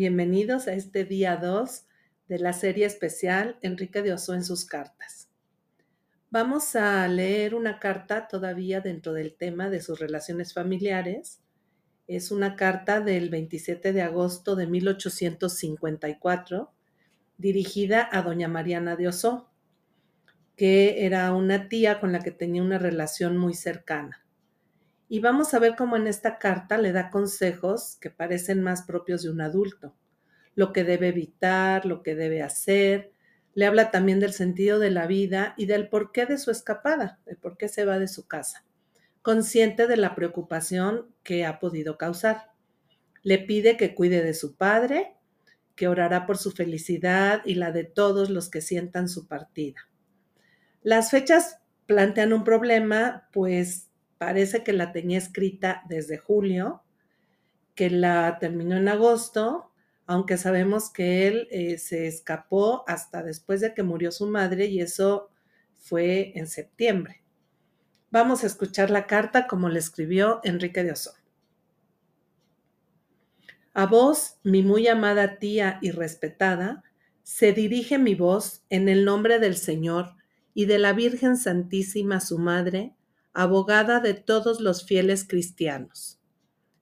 Bienvenidos a este día 2 de la serie especial Enrique de Oso en sus cartas. Vamos a leer una carta todavía dentro del tema de sus relaciones familiares. Es una carta del 27 de agosto de 1854 dirigida a doña Mariana de Oso, que era una tía con la que tenía una relación muy cercana. Y vamos a ver cómo en esta carta le da consejos que parecen más propios de un adulto, lo que debe evitar, lo que debe hacer. Le habla también del sentido de la vida y del porqué de su escapada, de por qué se va de su casa, consciente de la preocupación que ha podido causar. Le pide que cuide de su padre, que orará por su felicidad y la de todos los que sientan su partida. Las fechas plantean un problema, pues parece que la tenía escrita desde julio, que la terminó en agosto, aunque sabemos que él eh, se escapó hasta después de que murió su madre y eso fue en septiembre. Vamos a escuchar la carta como le escribió Enrique de Oso. A vos, mi muy amada tía y respetada, se dirige mi voz en el nombre del Señor y de la Virgen Santísima, su Madre, abogada de todos los fieles cristianos.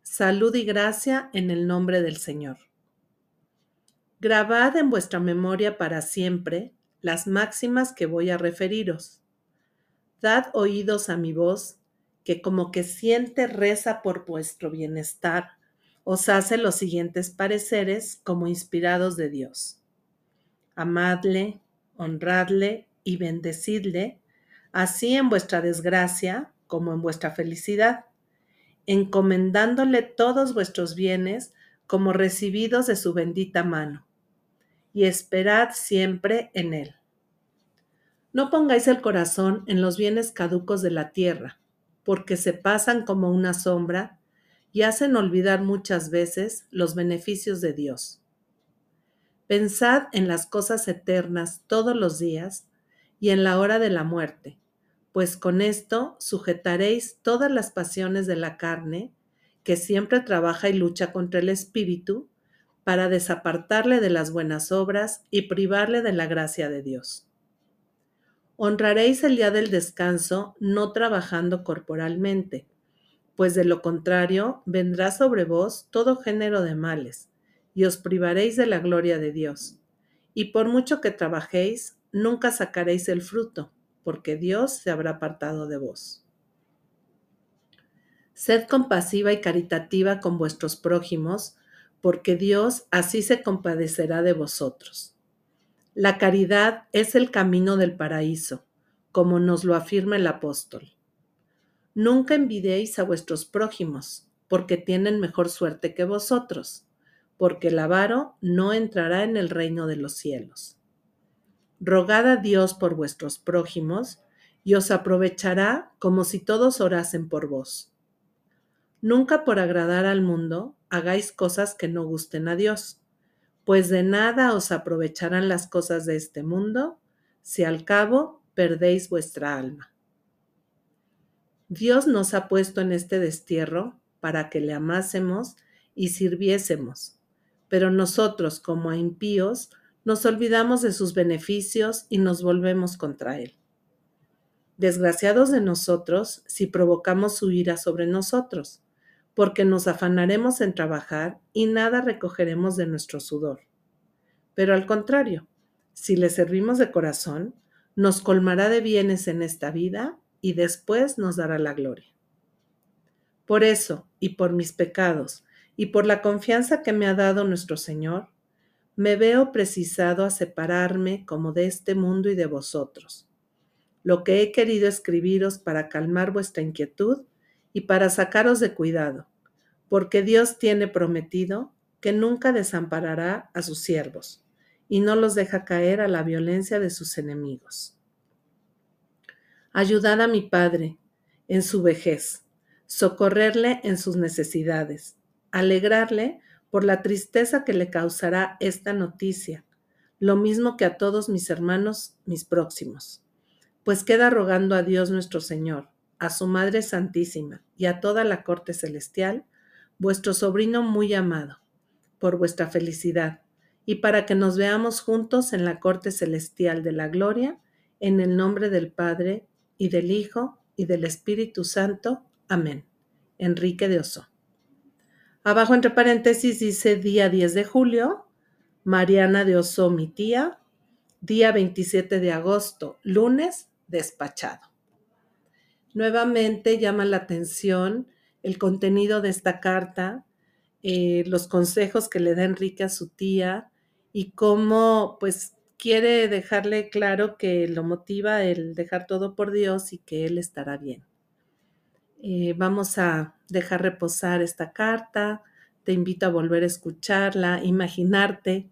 Salud y gracia en el nombre del Señor. Grabad en vuestra memoria para siempre las máximas que voy a referiros. Dad oídos a mi voz, que como que siente reza por vuestro bienestar, os hace los siguientes pareceres como inspirados de Dios. Amadle, honradle y bendecidle así en vuestra desgracia como en vuestra felicidad, encomendándole todos vuestros bienes como recibidos de su bendita mano, y esperad siempre en él. No pongáis el corazón en los bienes caducos de la tierra, porque se pasan como una sombra y hacen olvidar muchas veces los beneficios de Dios. Pensad en las cosas eternas todos los días y en la hora de la muerte, pues con esto sujetaréis todas las pasiones de la carne, que siempre trabaja y lucha contra el espíritu, para desapartarle de las buenas obras y privarle de la gracia de Dios. Honraréis el día del descanso no trabajando corporalmente, pues de lo contrario vendrá sobre vos todo género de males, y os privaréis de la gloria de Dios. Y por mucho que trabajéis, nunca sacaréis el fruto, porque Dios se habrá apartado de vos. Sed compasiva y caritativa con vuestros prójimos, porque Dios así se compadecerá de vosotros. La caridad es el camino del paraíso, como nos lo afirma el apóstol. Nunca envidéis a vuestros prójimos, porque tienen mejor suerte que vosotros, porque el avaro no entrará en el reino de los cielos. Rogad a Dios por vuestros prójimos, y os aprovechará como si todos orasen por vos. Nunca por agradar al mundo hagáis cosas que no gusten a Dios, pues de nada os aprovecharán las cosas de este mundo, si al cabo perdéis vuestra alma. Dios nos ha puesto en este destierro para que le amásemos y sirviésemos, pero nosotros como impíos nos olvidamos de sus beneficios y nos volvemos contra Él. Desgraciados de nosotros si provocamos su ira sobre nosotros, porque nos afanaremos en trabajar y nada recogeremos de nuestro sudor. Pero al contrario, si le servimos de corazón, nos colmará de bienes en esta vida y después nos dará la gloria. Por eso, y por mis pecados, y por la confianza que me ha dado nuestro Señor, me veo precisado a separarme como de este mundo y de vosotros. Lo que he querido escribiros para calmar vuestra inquietud y para sacaros de cuidado, porque Dios tiene prometido que nunca desamparará a sus siervos y no los deja caer a la violencia de sus enemigos. Ayudad a mi Padre en su vejez, socorrerle en sus necesidades, alegrarle por la tristeza que le causará esta noticia, lo mismo que a todos mis hermanos, mis próximos. Pues queda rogando a Dios nuestro Señor, a su Madre Santísima y a toda la corte celestial, vuestro sobrino muy amado, por vuestra felicidad y para que nos veamos juntos en la corte celestial de la gloria, en el nombre del Padre y del Hijo y del Espíritu Santo. Amén. Enrique de Oso. Abajo entre paréntesis dice día 10 de julio, Mariana de Oso, mi tía, día 27 de agosto, lunes, despachado. Nuevamente llama la atención el contenido de esta carta, eh, los consejos que le da Enrique a su tía y cómo pues quiere dejarle claro que lo motiva el dejar todo por Dios y que Él estará bien. Eh, vamos a dejar reposar esta carta, te invito a volver a escucharla, imaginarte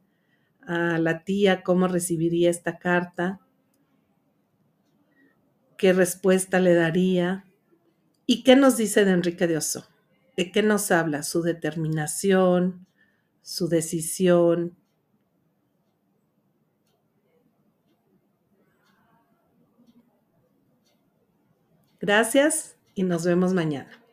a la tía cómo recibiría esta carta, qué respuesta le daría y qué nos dice de Enrique de Oso, de qué nos habla, su determinación, su decisión. Gracias y nos vemos mañana.